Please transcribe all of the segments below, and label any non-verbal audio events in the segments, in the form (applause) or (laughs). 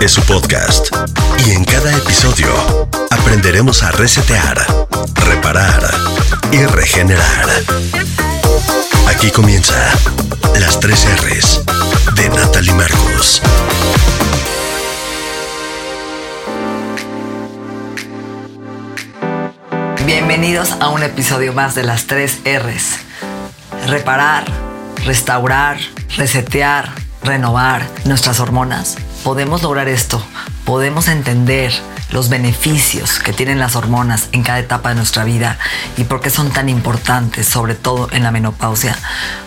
es su podcast. Y en cada episodio aprenderemos a resetear, reparar y regenerar. Aquí comienza las tres R's de Natalie Marcus. Bienvenidos a un episodio más de las tres R's. Reparar, restaurar, resetear, renovar nuestras hormonas. Podemos lograr esto, podemos entender los beneficios que tienen las hormonas en cada etapa de nuestra vida y por qué son tan importantes, sobre todo en la menopausia.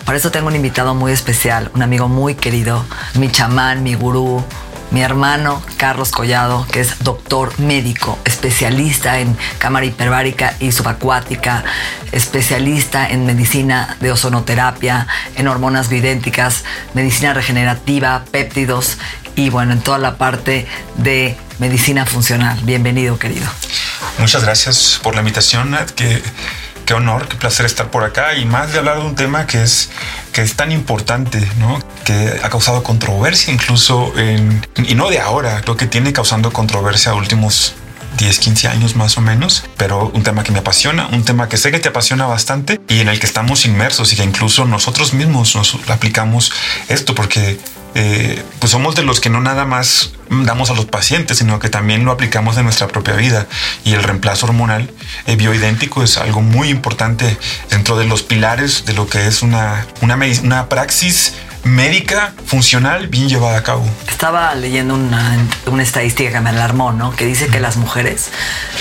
Para eso tengo un invitado muy especial, un amigo muy querido, mi chamán, mi gurú, mi hermano Carlos Collado, que es doctor médico, especialista en cámara hiperbárica y subacuática, especialista en medicina de ozonoterapia, en hormonas bioidénticas, medicina regenerativa, péptidos y bueno, en toda la parte de medicina funcional. Bienvenido, querido. Muchas gracias por la invitación, Nat. Qué, honor, qué placer estar por acá y más de hablar de un tema que es, que es tan importante, ¿no? que ha causado controversia incluso, en, y no de ahora, creo que tiene causando controversia últimos 10, 15 años más o menos, pero un tema que me apasiona, un tema que sé que te apasiona bastante y en el que estamos inmersos y que incluso nosotros mismos nos aplicamos esto porque eh, pues somos de los que no nada más damos a los pacientes, sino que también lo aplicamos en nuestra propia vida. Y el reemplazo hormonal eh, bioidéntico es algo muy importante dentro de los pilares de lo que es una, una, una praxis médica funcional bien llevada a cabo. Estaba leyendo una, una estadística que me alarmó, ¿no? Que dice que las mujeres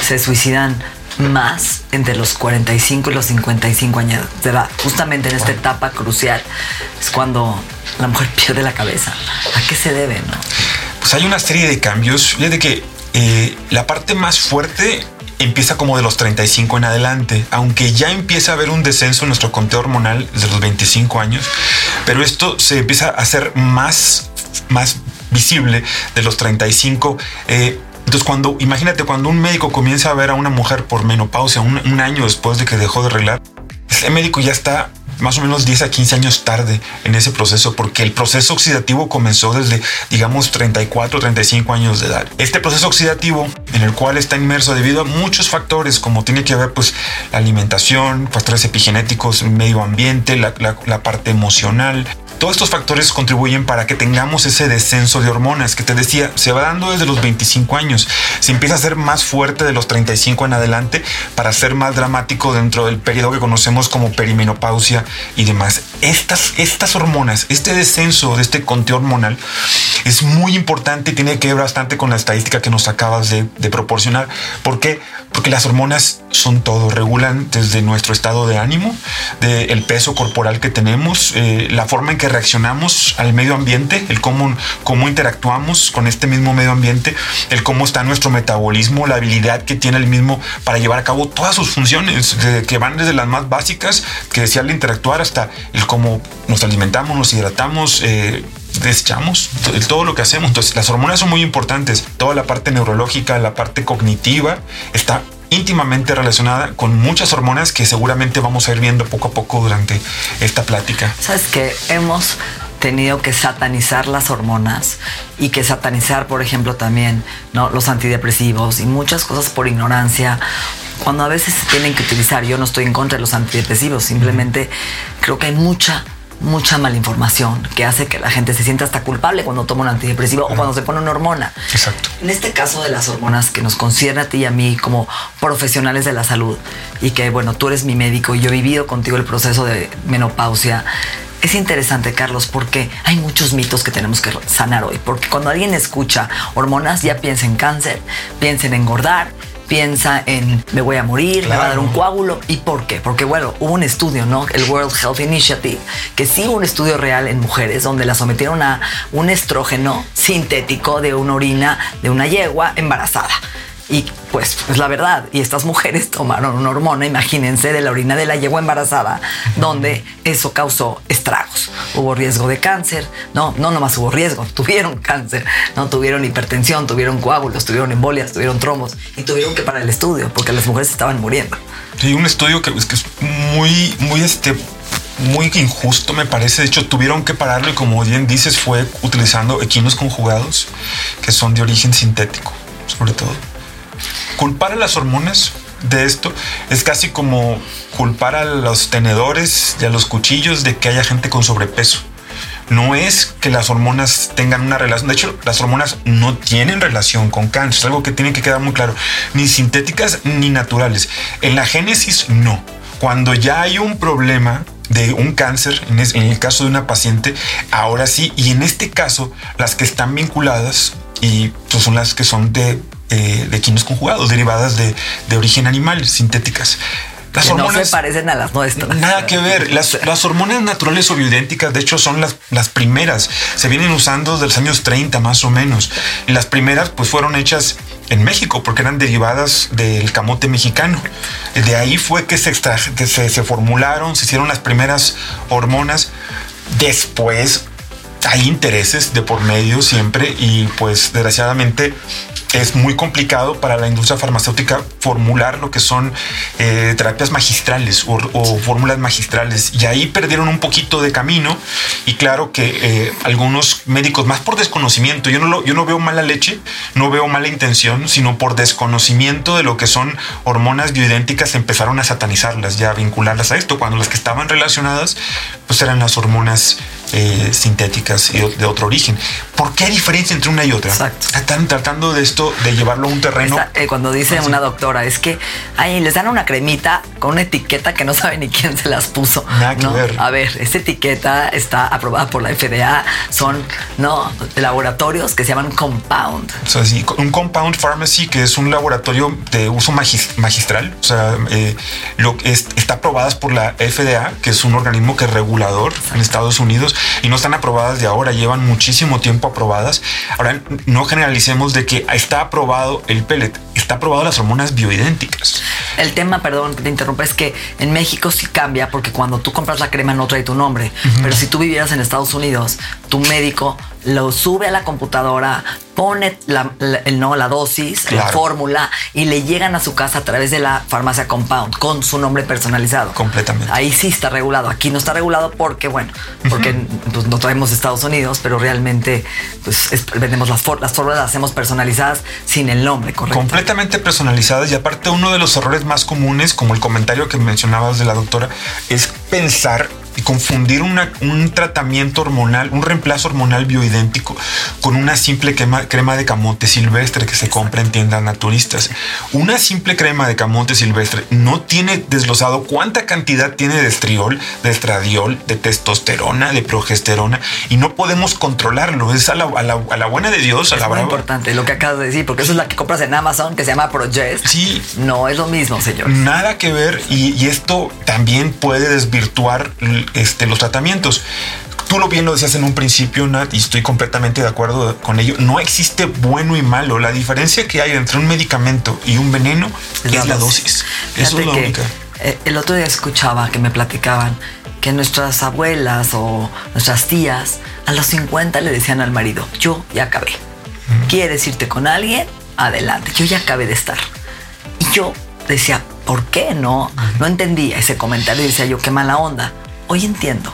se suicidan más entre los 45 y los 55 años de edad. Justamente en esta etapa crucial es cuando la mujer (laughs) pierde la cabeza. ¿A qué se debe, no? Pues hay una serie de cambios. Fíjate que eh, la parte más fuerte empieza como de los 35 en adelante, aunque ya empieza a haber un descenso en nuestro conteo hormonal desde los 25 años, pero esto se empieza a hacer más, más visible de los 35. Eh, entonces, cuando, imagínate, cuando un médico comienza a ver a una mujer por menopausia un, año después de que dejó de arreglar, ese médico ya está más o menos 10 a 15 años tarde en ese proceso, porque el proceso oxidativo comenzó desde, digamos, 34 o 35 años de edad. Este proceso oxidativo, en el cual está inmerso debido a muchos factores, como tiene que ver, pues, la alimentación, factores epigenéticos, medio ambiente, la parte emocional, todos estos factores contribuyen para que tengamos ese descenso de hormonas que te decía, se va dando desde los 25 años, se empieza a ser más fuerte de los 35 en adelante para ser más dramático dentro del periodo que conocemos como perimenopausia y demás. Estas, estas hormonas, este descenso de este conteo hormonal es muy importante y tiene que ver bastante con la estadística que nos acabas de, de proporcionar. ¿Por qué? Porque las hormonas son todo, regulan desde nuestro estado de ánimo, del el peso corporal que tenemos, eh, la forma en que reaccionamos al medio ambiente, el cómo, cómo interactuamos con este mismo medio ambiente, el cómo está nuestro metabolismo, la habilidad que tiene el mismo para llevar a cabo todas sus funciones, de, que van desde las más básicas, que decía al interactuar, hasta el cómo nos alimentamos, nos hidratamos, eh, desechamos todo lo que hacemos. Entonces, las hormonas son muy importantes. Toda la parte neurológica, la parte cognitiva está íntimamente relacionada con muchas hormonas que seguramente vamos a ir viendo poco a poco durante esta plática. Sabes que hemos tenido que satanizar las hormonas y que satanizar, por ejemplo, también ¿no? los antidepresivos y muchas cosas por ignorancia. Cuando a veces se tienen que utilizar, yo no estoy en contra de los antidepresivos, simplemente creo que hay mucha mucha malinformación que hace que la gente se sienta hasta culpable cuando toma un antidepresivo o cuando se pone una hormona. Exacto. En este caso de las hormonas que nos concierne a ti y a mí como profesionales de la salud y que, bueno, tú eres mi médico y yo he vivido contigo el proceso de menopausia. Es interesante, Carlos, porque hay muchos mitos que tenemos que sanar hoy. Porque cuando alguien escucha hormonas, ya piensa en cáncer, piensa en engordar, piensa en me voy a morir, me va a dar un coágulo. ¿Y por qué? Porque, bueno, hubo un estudio, ¿no? El World Health Initiative, que sí hubo un estudio real en mujeres donde la sometieron a un estrógeno sintético de una orina de una yegua embarazada. Y pues es la verdad. Y estas mujeres tomaron una hormona, imagínense, de la orina de la yegua embarazada, donde eso causó estragos. Hubo riesgo de cáncer. No, no nomás hubo riesgo, (laughs) tuvieron cáncer, no tuvieron hipertensión, tuvieron coágulos, tuvieron embolias, tuvieron tromos y tuvieron que parar el estudio porque las mujeres estaban muriendo. Sí, un estudio que, que es muy, muy este muy injusto me parece. De hecho, tuvieron que pararlo y como bien dices, fue utilizando equinos conjugados que son de origen sintético, sobre todo culpar a las hormonas de esto es casi como culpar a los tenedores y a los cuchillos de que haya gente con sobrepeso. No es que las hormonas tengan una relación. De hecho, las hormonas no tienen relación con cáncer. Es algo que tiene que quedar muy claro. Ni sintéticas ni naturales. En la génesis, no. Cuando ya hay un problema de un cáncer, en, el caso de una paciente, ahora sí. Y en este caso, las que están vinculadas y pues, son las que son de eh, de quinos conjugados, derivadas de, de origen animal, sintéticas. Las hormonas no se parecen a las nuestras. Nada que ver. Las, (laughs) las, hormonas naturales o bioidénticas, de hecho, son las, las primeras. Se vienen usando desde los años 30 más o menos. Las primeras pues fueron hechas en México porque eran derivadas del camote mexicano. De ahí fue que se, que se, se formularon, se hicieron las primeras hormonas. Después hay intereses de por medio siempre y pues desgraciadamente es muy complicado para la industria farmacéutica formular lo que son eh, terapias magistrales o, fórmulas magistrales. Y ahí perdieron un poquito de camino. Y claro que eh, algunos médicos, más por desconocimiento, yo no, yo no veo mala leche, no veo mala intención, sino por desconocimiento de lo que son hormonas bioidénticas, empezaron a satanizarlas, ya vincularlas a esto, cuando las que estaban relacionadas, pues eran las hormonas eh, sintéticas y de otro origen. ¿Por qué hay diferencia entre una y otra? Exacto. Están tratando de esto de llevarlo a un terreno. Eh, cuando dice una doctora, es que les dan una cremita con una etiqueta que no sabe ni quién se las puso. Nada que ver. A ver, esta etiqueta está aprobada por la FDA, son no laboratorios que se llaman compound. O sea, sí, un compound pharmacy que es un laboratorio de uso magistral, o sea, eh, lo, es, está aprobadas por la FDA, que es un organismo que es regulador en Estados Unidos y no están aprobadas de ahora, llevan muchísimo tiempo aprobadas. Ahora, no generalicemos de que está aprobado el pellet, está aprobado las hormonas bioidénticas. El tema, perdón que te interrumpa, es que en México sí cambia porque cuando tú compras la crema no trae tu nombre, pero si tú vivieras en Estados Unidos, tu médico lo sube a la computadora, pone la, no, la dosis, la fórmula y le llegan a su casa a través de la farmacia Compound con su nombre personalizado. Completamente. Ahí sí está regulado. Aquí no está regulado porque, bueno, porque pues, no traemos Estados Unidos, pero realmente pues, vendemos las, las fórmulas, las hacemos personalizadas sin el nombre, correcto. Completamente personalizadas y aparte uno de los errores más comunes, como el comentario que mencionabas de la doctora, es pensar y confundir un tratamiento hormonal, un reemplazo hormonal bioidéntico con una simple crema, crema, de camote silvestre que se compra en tiendas naturistas. Una simple crema de camote silvestre no tiene desglosado cuánta cantidad tiene de estriol, de estradiol, de testosterona, de progesterona y no podemos controlarlo. Es a la, buena de Dios, a la Es muy importante lo que acabas de decir, porque eso es la que compras en Amazon que se llama Progest. Sí. No es lo mismo, señor. Nada que ver y, y esto también puede desvirtuar este, los tratamientos. Tú lo bien lo decías en un principio, Nat, y estoy completamente de acuerdo con ello. No existe bueno y malo. La diferencia que hay entre un medicamento y un veneno es, la, dosis. Eso es la única. Eh, el otro día escuchaba que me platicaban que nuestras abuelas o nuestras tías a los 50 le decían al marido, yo ya acabé. ¿Quieres irte con alguien? Adelante, yo ya acabé de estar. Y yo decía, ¿por qué no? No entendía ese comentario y decía yo, qué mala onda hoy entiendo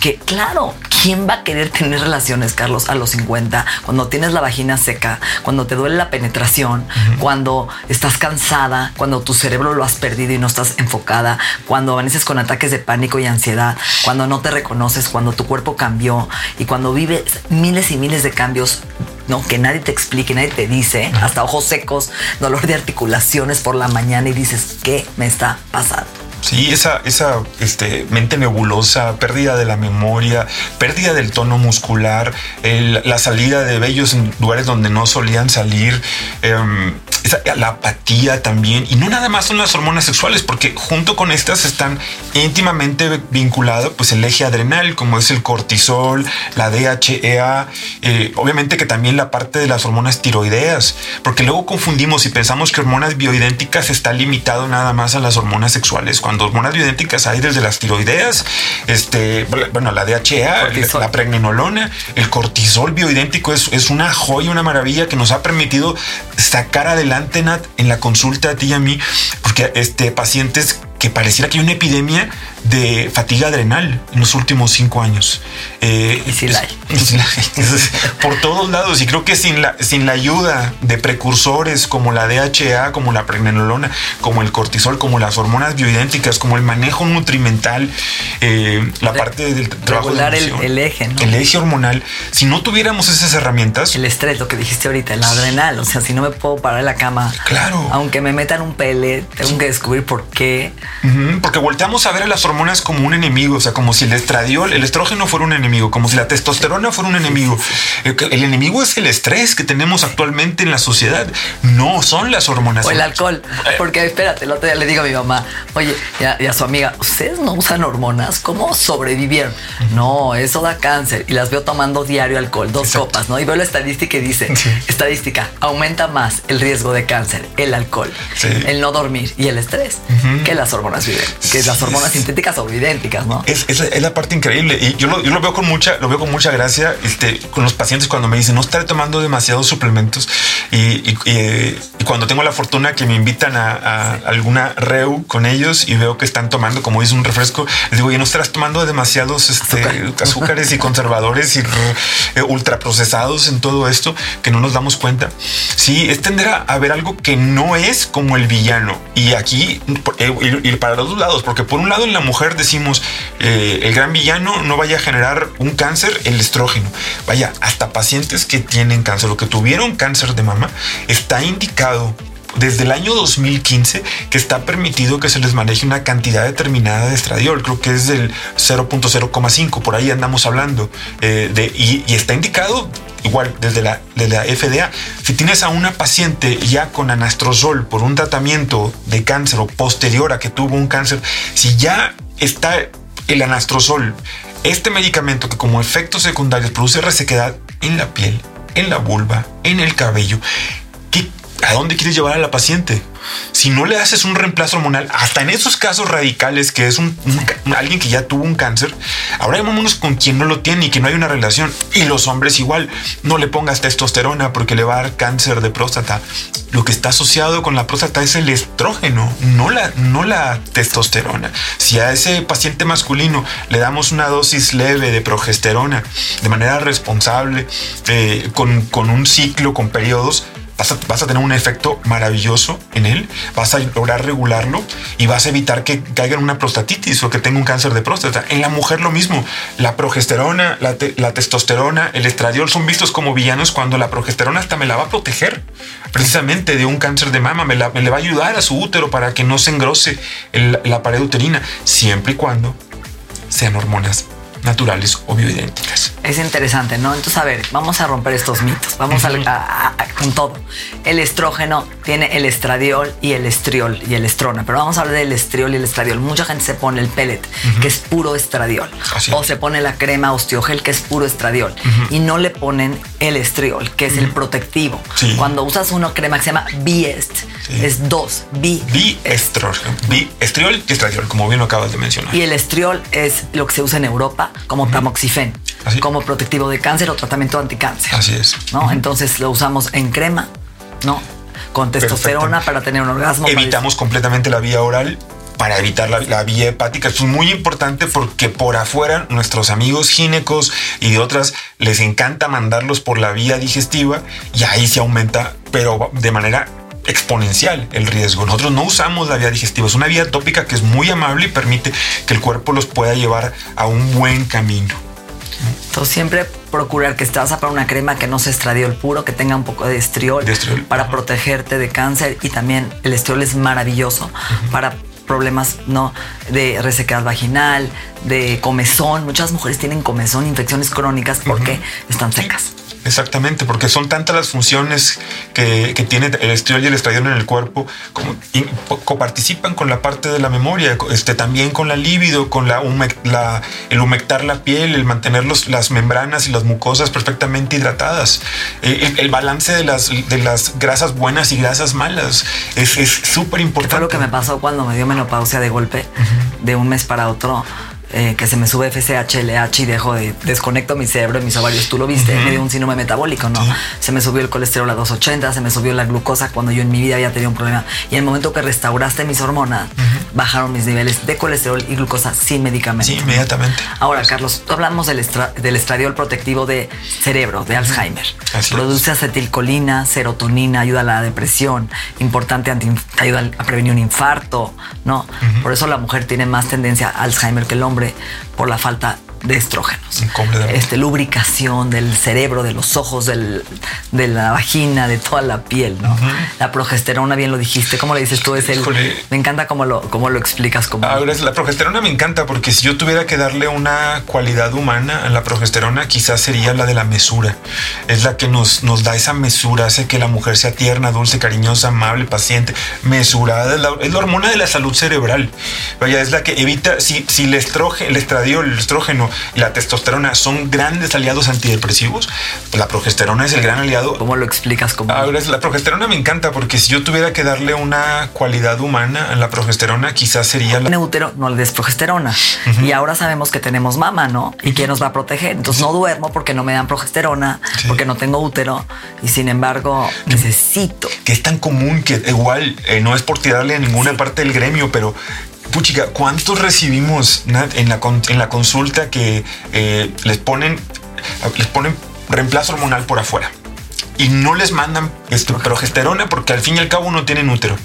que, claro, ¿quién va a querer tener relaciones, Carlos, a los 50? Cuando tienes la vagina seca, cuando te duele la penetración, cuando estás cansada, cuando tu cerebro lo has perdido y no estás enfocada, cuando amaneces con ataques de pánico y ansiedad, cuando no te reconoces, cuando tu cuerpo cambió y cuando vives miles y miles de cambios no, que nadie te explique, nadie te dice, hasta ojos secos, dolor de articulaciones por la mañana y dices, ¿qué me está pasando? Sí, esa, esa este, mente nebulosa, pérdida de la memoria, pérdida del tono muscular, el- la salida de vellos en lugares donde no solían salir, em, esa- la apatía también. Y no nada más son las hormonas sexuales, porque junto con estas están íntimamente vinculados pues, el eje adrenal, como es el cortisol, la DHEA, eh, obviamente que también la parte de las hormonas tiroideas, porque luego confundimos y pensamos que hormonas bioidénticas está limitado nada más a las hormonas sexuales, hormonas bioidénticas hay desde las tiroideas, este, bueno, la DHEA, Cortisol. la pregnenolona, el cortisol bioidéntico es, es una joya, una maravilla que nos ha permitido sacar adelante, Nat, en la consulta a ti y a mí, porque este, pacientes que pareciera que hay una epidemia de fatiga adrenal en los últimos cinco años. Eh, Y sí la hay. por todos lados. Y creo que sin la, sin la ayuda de precursores como la DHA, como la pregnenolona, como el cortisol, como las hormonas bioidénticas, como el manejo nutrimental, eh, la Re- parte del trabajo de regular el- nutrición, el eje, ¿no? El eje hormonal. Si no tuviéramos esas herramientas, El estrés, lo que dijiste ahorita, el adrenal. O sea, si no me puedo parar en la cama, Claro. aunque me metan un pele, tengo que descubrir por qué. Porque volteamos a ver a las hormonas como un enemigo, o sea, como si el estradiol, el estrógeno fuera un enemigo, como si la testosterona fuera un enemigo. El, enemigo es el estrés que tenemos actualmente en la sociedad, no son las hormonas. O el alcohol. Porque espérate, el otro día le digo a mi mamá, oye, y a, y a su amiga, ¿ustedes no usan hormonas? ¿Cómo sobrevivieron? No, eso da cáncer. Y las veo tomando diario alcohol, dos Exacto. copas, ¿no? Y veo la estadística y dice, Sí. estadística, aumenta más el riesgo de cáncer, el alcohol, Sí. el no dormir y el estrés que las hormonas que las Sí, hormonas sí. sintéticas o idénticas, ¿no? Es, es la- es la parte increíble y yo lo, yo lo veo con mucha lo veo con mucha gracia este, con los pacientes cuando me dicen no estaré tomando demasiados suplementos y, y- y- y cuando tengo la fortuna que me invitan a, a alguna reu con ellos y veo que están tomando como dice un refresco les digo y no estarás tomando demasiados este, azúcares y conservadores y eh, ultraprocesados en todo esto que no nos damos cuenta sí es tender a, a ver algo que no es como el villano. Y aquí eh, ir, para los dos lados porque por un lado en la mujer decimos eh, el gran villano no vaya a generar un cáncer el estrógeno. Vaya hasta pacientes que tienen cáncer o que tuvieron cáncer de mama está indicado desde el año 2015 que está permitido que se les maneje una cantidad determinada de estradiol, creo que es del 0.0,5, por ahí andamos hablando, eh, de, y, y está indicado igual desde la, de la FDA. Si tienes a una paciente ya con anastrozol por un tratamiento de cáncer o posterior a que tuvo un cáncer, si ya está el anastrozol, este medicamento que como efectos secundarios produce resequedad en la piel, en la vulva, en el cabello, ¿qué ¿A dónde quieres llevar a la paciente? Si no le haces un reemplazo hormonal, hasta en esos casos radicales que es alguien que ya tuvo un cáncer, ahora llamémonos con quien no lo tiene y que no hay una relación. Y los hombres igual, no le pongas testosterona porque le va a dar cáncer de próstata. Lo que está asociado con la próstata es el estrógeno, no la, no la testosterona. Si a ese paciente masculino le damos una dosis leve de progesterona de manera responsable, eh, con un ciclo, con periodos, vas a, tener un efecto maravilloso en él, vas a lograr regularlo y vas a evitar que caiga en una prostatitis o que tenga un cáncer de próstata. En la mujer lo mismo, la progesterona, la, te- la testosterona, el estradiol son vistos como villanos cuando la progesterona hasta me la va a proteger precisamente de un cáncer de mama, me, le va a ayudar a su útero para que no se engrose la pared uterina, siempre y cuando sean hormonas naturales o bioidénticas. Es interesante, ¿no? Entonces, a ver, vamos a romper estos mitos. Vamos a, a- a- con todo. El estrógeno tiene el estradiol y el estriol y el estrona, pero vamos a hablar del estriol y el estradiol. Mucha gente se pone el pellet, que es puro estradiol, Así o se pone la crema osteogel, que es puro estradiol, y no le ponen el estriol, que es el protectivo. Sí. Cuando usas una crema que se llama Biest, Sí. es dos, bi. Biestrógeno, biestriol y estradiol, como bien lo acabas de mencionar. Y el estriol es lo que se usa en Europa como tamoxifen, Así. como protectivo de cáncer o tratamiento anticáncer. Así es. ¿no? Entonces lo usamos en crema, ¿no? Con testosterona Perfecto. para tener un orgasmo. Evitamos completamente la vía oral para evitar la, la vía hepática. Esto es muy importante porque por afuera nuestros amigos ginecos y de otras les encanta mandarlos por la vía digestiva y ahí se aumenta, pero de manera exponencial el riesgo. Nosotros no usamos la vía digestiva, es una vía tópica que es muy amable y permite que el cuerpo los pueda llevar a un buen camino. Entonces siempre procurar que estás a para una crema que no se estradiol puro, que tenga un poco de estriol, De estriol, para ajá. protegerte de cáncer y también el estriol es maravilloso para problemas no de resequedad vaginal, de comezón. Muchas mujeres tienen comezón, infecciones crónicas porque están secas. Exactamente, porque son tantas las funciones que, que tiene el estriol y el estradiol en el cuerpo, como coparticipan con la parte de la memoria, este, también con la libido, con la, la- el humectar la piel, el mantener los- las membranas y las mucosas perfectamente hidratadas, el, el balance de las, de las grasas buenas y grasas malas es es súper Que importante. fue lo que me pasó cuando me dio menopausia de golpe, de un mes para otro. Eh, que se me sube FSH, LH y dejo de desconecto mi cerebro y mis ovarios. Tú lo viste, me dio un síndrome metabólico, ¿no? Sí. Se me subió el colesterol a 280, se me subió la glucosa cuando yo en mi vida había tenido un problema. Y en el momento que restauraste mis hormonas, bajaron mis niveles de colesterol y glucosa sin medicamento. Sí, inmediatamente. Ahora, Carlos, hablamos del, estra- del estradiol protectivo de cerebro, de Alzheimer. Así Produce acetilcolina, serotonina, ayuda a la depresión, importante, ayuda a prevenir un infarto, ¿no? Por eso la mujer tiene más tendencia a Alzheimer que el hombre por la falta de estrógenos. Este, lubricación del cerebro, de los ojos, del- de la vagina, de toda la piel, ¿no? La progesterona, bien lo dijiste. ¿Cómo le dices tú? Es el, Híjole. me encanta cómo lo, cómo lo explicas. Como, Ahora, es- la progesterona me encanta porque si yo tuviera que darle una cualidad humana a la progesterona, quizás sería la de la mesura. Es la que nos, nos da esa mesura, hace que la mujer sea tierna, dulce, cariñosa, amable, paciente, mesurada. Es la, es la hormona de la salud cerebral. Vaya, es la que evita, si, si el estrógeno, el estradiol, el estrógeno y la testosterona son grandes aliados antidepresivos, pues la progesterona es el gran aliado ¿Cómo lo explicas? Como, Ahora, la progesterona me encanta porque si yo tuviera que darle una cualidad humana a la progesterona, quizás sería la... en útero no le des progesterona. Y ahora sabemos que tenemos mama, ¿no? ¿Y quién nos va a proteger? Entonces no duermo porque no me dan progesterona, Sí. porque no tengo útero. Y sin embargo, necesito. que es tan común que igual eh, no es por tirarle a ninguna parte del gremio, pero puchica, ¿cuántos recibimos en la, consulta que eh, les ponen les ponen reemplazo hormonal por afuera y no les mandan progesterona porque al fin y al cabo no tienen útero?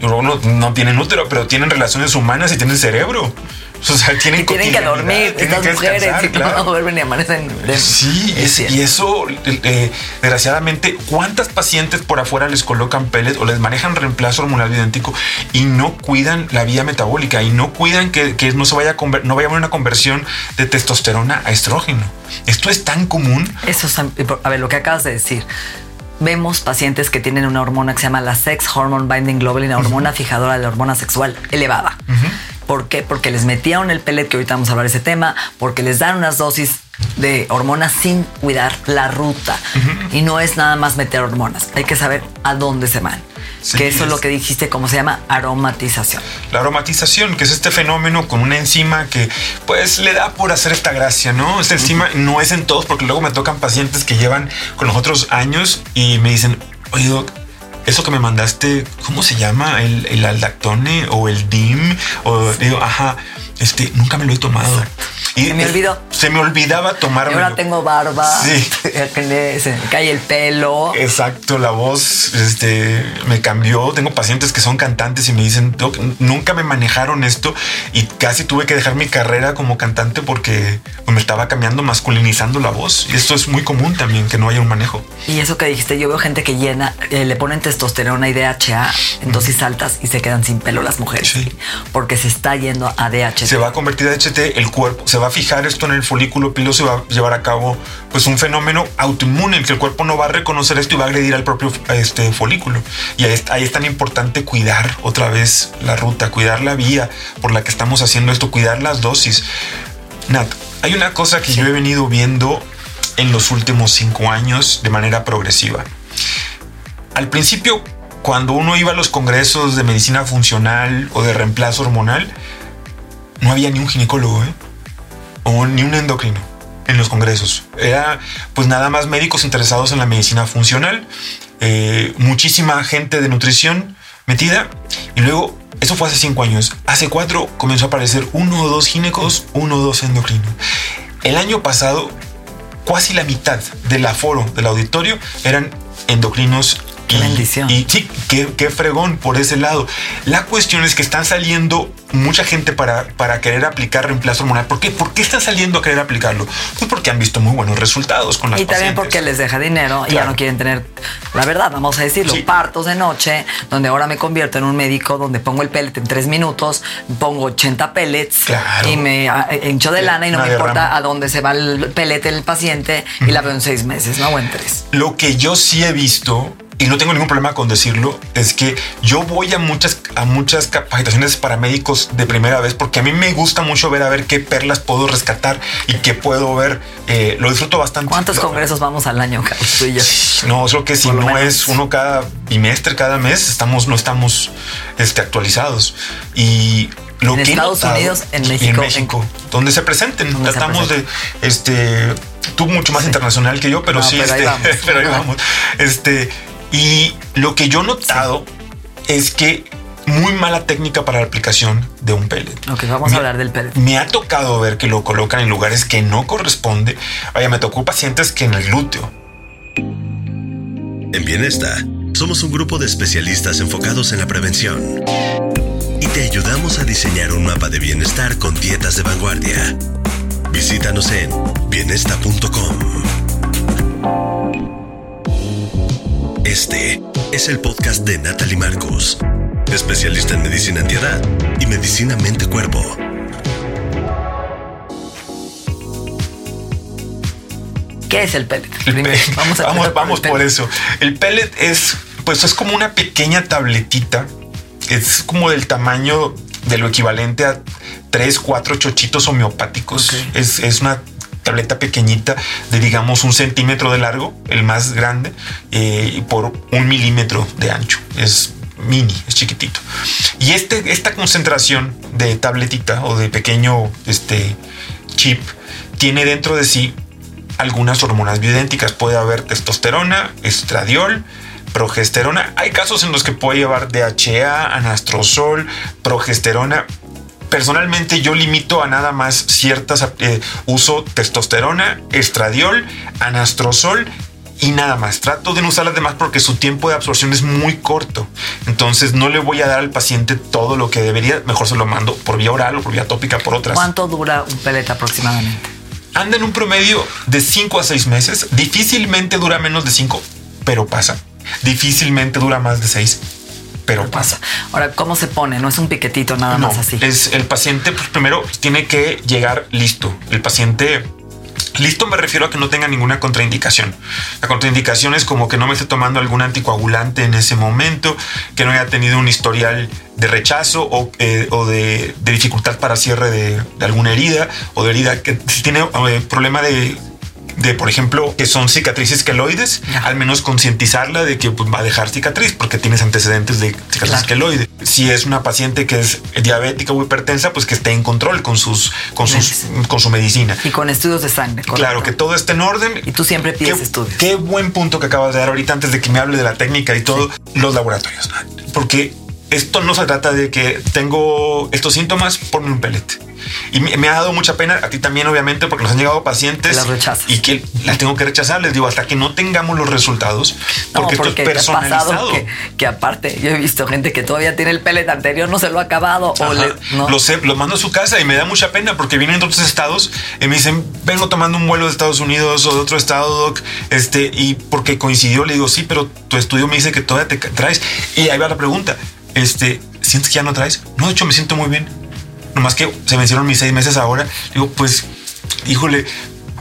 Y no, no tienen útero, pero tienen relaciones humanas y tienen cerebro. O sea, tienen Y tienen que dormir tienen que mujeres descansar, y claro. no duermen ni amanecen. de- Sí, Es y eso, eh, desgraciadamente, ¿cuántas pacientes por afuera les colocan pellets o les manejan reemplazo hormonal idéntico y no cuidan la vía metabólica y no cuidan que, que no se vaya a conver- no vaya a haber una conversión de testosterona a estrógeno? Esto es tan común. Eso es, a ver, lo que acabas de decir. Vemos pacientes que tienen una hormona que se llama la Sex Hormone Binding Globulin, la hormona fijadora de la hormona sexual elevada. ¿Por qué? Porque les metieron el pellet, que ahorita vamos a hablar de ese tema, porque les dan unas dosis de hormonas sin cuidar la ruta. Y no es nada más meter hormonas, hay que saber a dónde se van. Sí, que eso es lo que dijiste, como se llama aromatización. La aromatización, que es este fenómeno con una enzima que pues le da por hacer esta gracia, ¿no? Esta enzima no es en todos porque luego me tocan pacientes que llevan con nosotros años y me dicen, oye, doc, eso que me mandaste, ¿cómo se llama? ¿El, el aldactone o el DIM? O digo, ajá, este, nunca me lo he tomado. Y Se me olvidó. Se me olvidaba Y tomármelo. ahora tengo barba, Sí. (laughs) se me cae el pelo. Exacto, la voz este, me cambió. Tengo pacientes que son cantantes y me dicen, "Doc, nunca me manejaron esto y casi tuve que dejar mi carrera como cantante porque pues, me estaba cambiando, masculinizando la voz. Y esto es muy común también, que no haya un manejo. Y eso que dijiste, yo veo gente que llena, eh, le ponen testosterona y DHA en dosis altas y se quedan sin pelo las mujeres. Sí. Porque se está yendo a Se va a convertir a HT, el cuerpo se va a fijar esto en el folículo piloso y va a llevar a cabo pues un fenómeno autoinmune en que el cuerpo no va a reconocer esto y va a agredir al propio este, folículo. Y ahí, ahí es tan importante cuidar otra vez la ruta, cuidar la vía por la que estamos haciendo esto, cuidar las dosis. Nat, hay una cosa que yo he venido viendo en los últimos cinco años de manera progresiva. Al principio, cuando uno iba a los congresos de medicina funcional o de reemplazo hormonal, no había ni un ginecólogo, ¿eh? O ni un endocrino en los congresos. Era pues nada más médicos interesados en la medicina funcional, eh, muchísima gente de nutrición metida y luego Eso fue hace cinco años. Hace cuatro comenzó a aparecer uno o dos ginecos, uno o dos endocrinos. El año pasado, casi la mitad del aforo del auditorio eran endocrinos Qué bendición. Y sí, qué, qué, fregón por ese lado. La cuestión es que están saliendo mucha gente para, para querer aplicar reemplazo hormonal. ¿Por qué? ¿Por qué están saliendo a querer aplicarlo? Pues porque han visto muy buenos resultados con las Y también porque les deja dinero y ya no quieren tener, la verdad, vamos a decirlo, Sí. partos de noche, donde ahora me convierto en un médico donde pongo el pellet en tres minutos, pongo 80 pellets Claro. y me ah, hincho de lana y no Una me importa a dónde se va el pellet del paciente y la veo en seis meses, ¿no? O en tres. Lo que yo sí he visto y no tengo ningún problema con decirlo es que yo voy a muchas a muchas capacitaciones para médicos de primera vez porque a mí me gusta mucho ver a ver qué perlas puedo rescatar y qué puedo ver. Eh, lo disfruto bastante. ¿Cuántos congresos vamos al año, Carlos? No, creo que si Por no menos. es uno cada bimestre, cada mes, estamos, no estamos este, actualizados. Y lo En que Estados notado- Unidos, en México, México, donde se presenten. Donde se Tratamos de, este, tú mucho más internacional que yo, pero No, sí, pero ahí este, vamos. (laughs) pero ahí vamos. Este, y lo que yo he notado es que muy mala técnica para la aplicación de un pellet. Ok, vamos a Me- hablar del pellet. Me ha tocado ver que lo colocan en lugares que no corresponde. Vaya, me tocó pacientes que en el glúteo. En Bienesta, somos un grupo de especialistas enfocados en la prevención y te ayudamos a diseñar un mapa de bienestar con dietas de vanguardia. Visítanos en bienesta.com. Este es el podcast de Natalie Marcos, especialista en medicina antiedad y medicina mente-cuerpo. ¿Qué es el pellet? El vamos a (laughs) vamos, por eso. El pellet es, pues es como una pequeña tabletita. Es como del tamaño de lo equivalente a tres, cuatro chochitos homeopáticos. Es, es una tableta pequeñita de digamos un centímetro de largo, el más grande, eh, por un milímetro de ancho. Es mini, es chiquitito. Y este, esta concentración de tabletita o de pequeño este, chip tiene dentro de sí algunas hormonas bioidénticas. Puede haber testosterona, estradiol, progesterona. Hay casos en los que puede llevar DHA, anastrozol, progesterona. Personalmente yo limito a nada más ciertas eh, uso testosterona, estradiol, anastrozol y nada más. Trato de no usar las demás porque su tiempo de absorción es muy corto. Entonces no le voy a dar al paciente todo lo que debería. Mejor se lo mando por vía oral o por vía tópica por otras ¿Cuánto dura un pellet aproximadamente? anda en un promedio de 5 a 6 meses. Difícilmente dura menos de 5, pero pasa. Difícilmente dura más de 6, pero pasa. Ahora, ¿cómo se pone? No es un piquetito nada No, más así. es el paciente pues, primero tiene que llegar listo. El paciente listo me refiero a que no tenga ninguna contraindicación. La contraindicación es como que no me esté tomando algún anticoagulante en ese momento, que no haya tenido un historial de rechazo o, eh, o de, de dificultad para cierre de, de alguna herida o de herida que si tiene eh, problema de de, por ejemplo, que son cicatrices queloides, al menos concientizarla de que pues, va a dejar cicatriz porque tienes antecedentes de cicatrices Claro. Si es una paciente que es diabética o hipertensa, pues que esté en control con sus, con sus, con su medicina. Y con estudios de sangre, correcto. Claro, que todo esté en orden. Y tú siempre pides qué, estudios. Qué buen punto que acabas de dar ahorita antes de que me hable de la técnica y todo, los laboratorios. Porque esto no se trata de que tengo estos síntomas, ponme un pellet. Y me, me ha dado mucha pena, a ti también obviamente, porque nos han llegado pacientes las y que las tengo que rechazar. Les digo, hasta que no tengamos los resultados, No, porque, porque, esto es personalizado. que, que aparte yo he visto gente que todavía tiene el pellet anterior, no se lo ha acabado. O le, ¿no? Lo sé, lo mando a su casa y me da mucha pena porque vienen de otros estados y me dicen, vengo tomando un vuelo de Estados Unidos o de otro estado, doc, este, y porque coincidió, le digo, sí, pero tu estudio me dice que todavía te traes. Y ahí va la pregunta, este, ¿sientes que ya no traes? No, de hecho me siento muy bien. Nomás que se vencieron mis seis meses ahora. Digo, pues, híjole,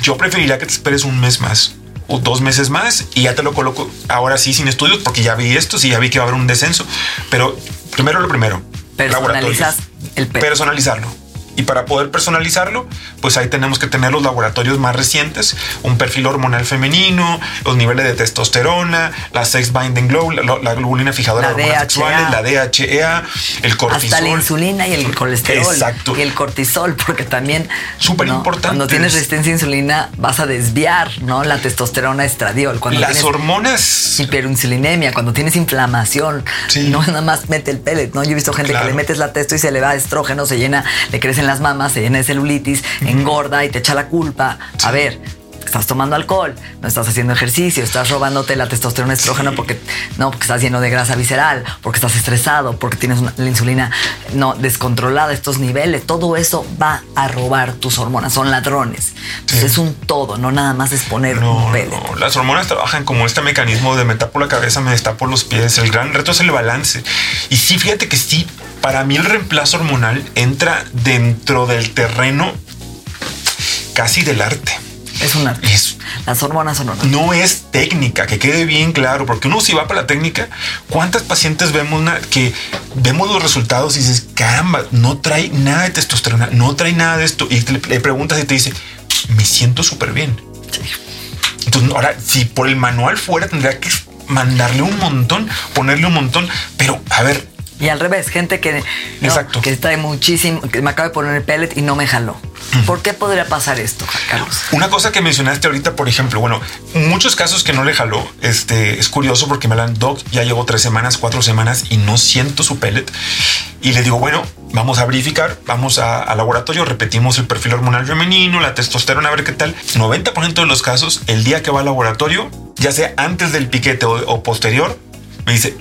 yo preferiría que te esperes un mes más o dos meses más y ya te lo coloco ahora sí sin estudios porque ya vi esto, sí, ya vi que va a haber un descenso. Pero primero lo primero. Personalizas el. Personalizarlo. Y para poder personalizarlo, pues ahí tenemos que tener los laboratorios más recientes, un perfil hormonal femenino, los niveles de testosterona, la sex binding glow, la, la globulina fijadora La de hormonas sexuales, la DHEA, el cortisol. Hasta la insulina y el colesterol. Exacto. Y el cortisol, porque también. Súper ¿no? importantes. Cuando tienes resistencia a insulina, vas a desviar, ¿no? La testosterona estradiol. Cuando Las hormonas hiperinsulinemia, cuando tienes inflamación, Sí. no nada más mete el pellet, ¿no? Yo he visto gente Claro. que le metes la testo y se le va estrógeno, se llena, le crecen las mamas, se llena de celulitis, engorda y te echa la culpa. A ver, estás tomando alcohol, no estás haciendo ejercicio, estás robándote la testosterona estrógeno Sí. porque no, porque estás lleno de grasa visceral, porque estás estresado, porque tienes una- la insulina no descontrolada, estos niveles, todo eso va a robar tus hormonas, son ladrones. Entonces es un todo, no nada más es poner No, un pellet. no, las hormonas trabajan como este mecanismo de me tapo la cabeza, me destapo los pies. El gran reto es el balance. Y sí, fíjate que sí, para mí el reemplazo hormonal entra dentro del terreno casi del arte. Es un arte. Es- Las hormonas son arte. no es técnica, que quede bien claro, porque uno si va para la técnica, ¿cuántas pacientes vemos una- que vemos los resultados y dices, caramba, no trae nada de testosterona, no trae nada de esto? Y te- le preguntas y te dice, me siento súper bien. Entonces, ahora, si por el manual fuera, tendría que mandarle un montón, ponerle un montón, pero a ver, Y al revés, gente que, ¿no? Exacto. que trae muchísimo, que me acaba de poner el pellet y no me jaló. ¿Por qué podría pasar esto, Carlos? Una cosa que mencionaste ahorita, por ejemplo, bueno, muchos casos que no le jaló, este es curioso porque me dan doc, ya llevo tres semanas, cuatro semanas y no siento su pellet. Y le digo, bueno, vamos a verificar, vamos a- al laboratorio, repetimos el perfil hormonal femenino, la testosterona, a ver qué tal. 90% de los casos, el día que va al laboratorio, ya sea antes del piquete o, o posterior, me dice,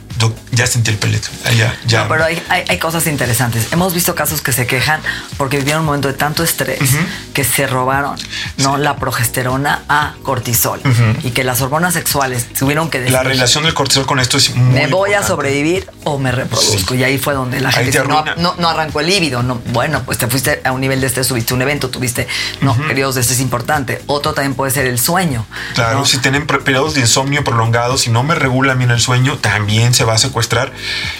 ya sentí el pellet. Ah, Ya, ya. No, pero hay, hay- hay cosas interesantes. Hemos visto casos que se quejan porque vivieron un momento de tanto estrés que se robaron no la progesterona a cortisol y que las hormonas sexuales tuvieron que decir la relación del cortisol con esto es muy me voy a importante. sobrevivir o me reproduzco. Sí. Y ahí fue donde la gente te dice, no, no, no arrancó el líbido. No, bueno, pues te fuiste a un nivel de estrés, subiste un evento, tuviste no, periodos de estrés importante. Otro también puede ser el sueño. Claro, ¿no? si tienen periodos de insomnio prolongados, si no me regulan bien el sueño, también se va a secuestrar.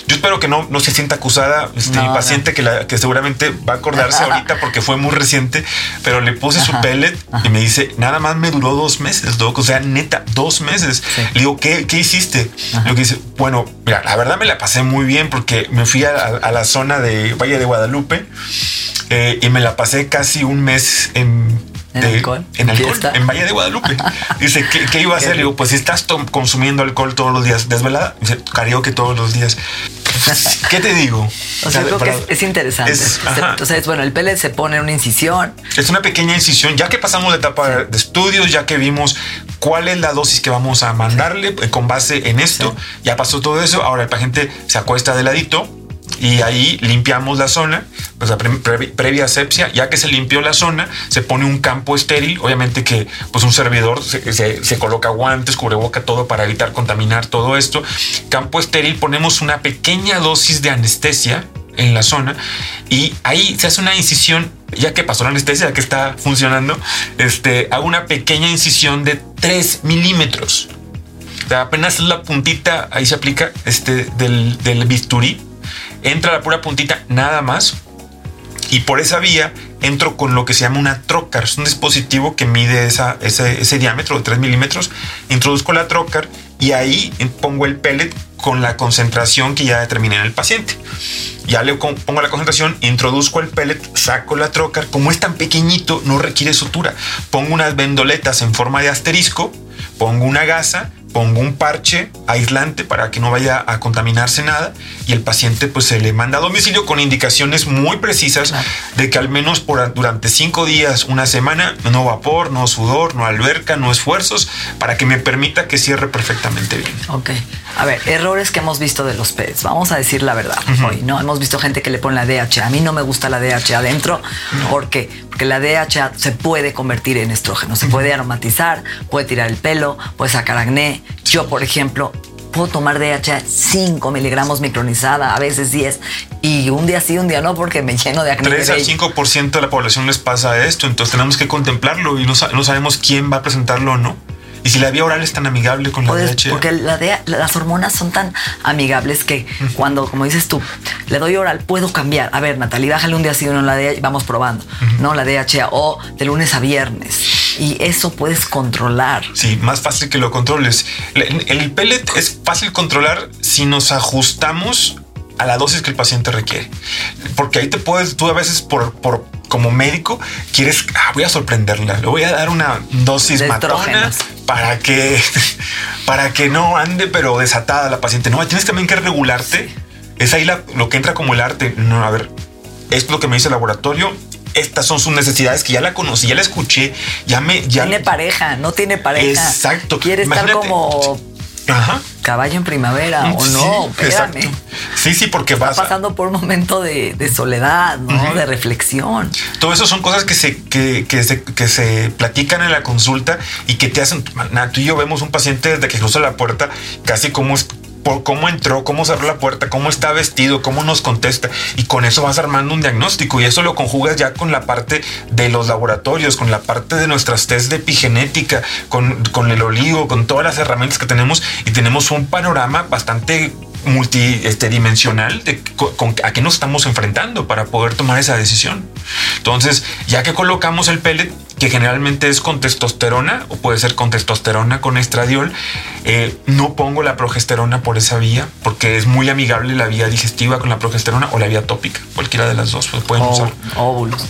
Yo espero que no, no se sienta acusada este, No, mi no. paciente, que, la- que seguramente va a acordarse (laughs) ahorita porque fue muy reciente, pero le puse su pellet y me dice, nada más me duró dos meses, doc. O sea, neta, dos meses. Le digo, ¿qué, qué hiciste? Lo que dice, bueno, mira, la verdad me la pasé muy bien porque me fui a, a- a la zona de Valle de Guadalupe eh, y me la pasé casi un mes en... ¿En de- alcohol? En alcohol, ¿Fiesta? en Valle de Guadalupe. (laughs) Dice, ¿qué, qué iba a hacer? Le digo, pues si estás consumiendo alcohol todos los días, desvelada, dice, karaoke todos los días. (laughs) ¿Qué te digo? O sea, creo que es, es interesante. es- Se- ajá. Entonces, bueno, el pellet se pone una incisión. Es una pequeña incisión, ya que pasamos la etapa de estudios, ya que vimos cuál es la dosis que vamos a mandarle eh, con base en esto, ya pasó todo eso, ahora el paciente se acuesta de ladito y ahí limpiamos la zona, pues la pre- pre- previa asepsia, ya que se limpió la zona, se pone un campo estéril, obviamente que pues un servidor se, coloca guantes, cubreboca, todo para evitar contaminar todo esto. Campo estéril, ponemos una pequeña dosis de anestesia en la zona y ahí se hace una incisión ya que pasó la anestesia, ya que está funcionando, este, hago una pequeña incisión de 3 milímetros. Apenas la puntita, ahí se aplica este, del bisturí. Entra la pura puntita, nada más. Y por esa vía entro con lo que se llama una trocar. Es un dispositivo que mide esa, ese, ese diámetro de 3 milímetros. Introduzco la trocar y ahí pongo el pellet con la concentración que ya determiné en el paciente. Ya le pongo la concentración, introduzco el pellet, saco la trocar. Como es tan pequeñito, no requiere sutura. Pongo unas vendoletas en forma de asterisco, pongo una gasa, pongo un parche aislante para que no vaya a contaminarse nada y el paciente pues se le manda a domicilio con indicaciones muy precisas de que al menos por durante cinco días, una semana, no vapor, no sudor, no alberca, no esfuerzos, para que me permita que cierre perfectamente bien. Ok. A ver, errores que hemos visto de los pets. Vamos a decir la verdad hoy, ¿no? Hemos visto gente que le pone la DHA. A mí no me gusta la DHA adentro. ¿Por qué? Porque la DHA se puede convertir en estrógeno. Se puede aromatizar, puede tirar el pelo, puede sacar acné. Yo, por ejemplo, puedo tomar DHA 5 miligramos micronizada, a veces 10. Y un día sí, un día no, porque me lleno de acné. 3 de al vello. 5% de la población les pasa esto, entonces tenemos que contemplarlo y no, no sabemos quién va a presentarlo o no. Y si la vía oral es tan amigable con la Puedes- DHA. porque la las hormonas son tan amigables que cuando, como dices tú, le doy oral, puedo cambiar. A ver, Natalie, bájale un día así uno la DHA y vamos probando, ¿no? La DHA o de lunes a viernes. Y eso puedes controlar. Sí, más fácil que lo controles. Le- El pellet es fácil controlar si nos ajustamos a la dosis que el paciente requiere. Porque ahí te puedes, tú a veces por, por como médico quieres, ah, voy a sorprenderla, le voy a dar una dosis matona para que, (laughs) para que no ande pero desatada la paciente. No, tienes también que regularte. Es ahí la- lo que entra como el arte. No, a ver, esto es lo que me dice el laboratorio. Estas son sus necesidades que ya la conocí, ya la escuché, ya me, ya Tiene pareja, no tiene pareja. Exacto. Quiere estar Imagínate. como Ajá. caballo en primavera o Sí, no. exacto. Espérame. Sí, sí, porque Está vas. pasando por un momento de, de soledad, ¿no? De reflexión. Todo eso son cosas que se, que, que se, que se platican en la consulta y que te hacen. Tú y yo vemos un paciente desde que cruza la puerta, casi cómo es. Por cómo entró, cómo cerró la puerta, cómo está vestido, cómo nos contesta. Y con eso vas armando un diagnóstico. Y eso lo conjugas ya con la parte de los laboratorios, con la parte de nuestras test de epigenética, con, con el oligo, con todas las herramientas que tenemos. Y tenemos un panorama bastante multi este, dimensional de co- con, a qué nos estamos enfrentando para poder tomar esa decisión. Entonces, ya que colocamos el pellet, que generalmente es con testosterona o puede ser con testosterona con estradiol, eh, no pongo la progesterona por esa vía porque es muy amigable la vía digestiva con la progesterona o la vía tópica, cualquiera de las dos pues, pueden usar óvulos.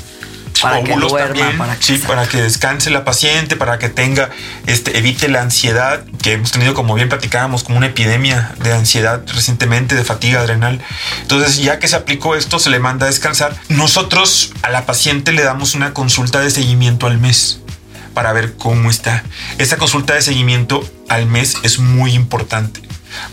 Para que duerma, también, para que sí, para que descanse la paciente, para que tenga, este, evite la ansiedad, que hemos tenido, como bien platicábamos, como una epidemia de ansiedad recientemente, de fatiga adrenal. Entonces, ya que se aplicó esto, se le manda a descansar. Nosotros a la paciente le damos una consulta de seguimiento al mes para ver cómo está. Esa consulta de seguimiento al mes es muy importante,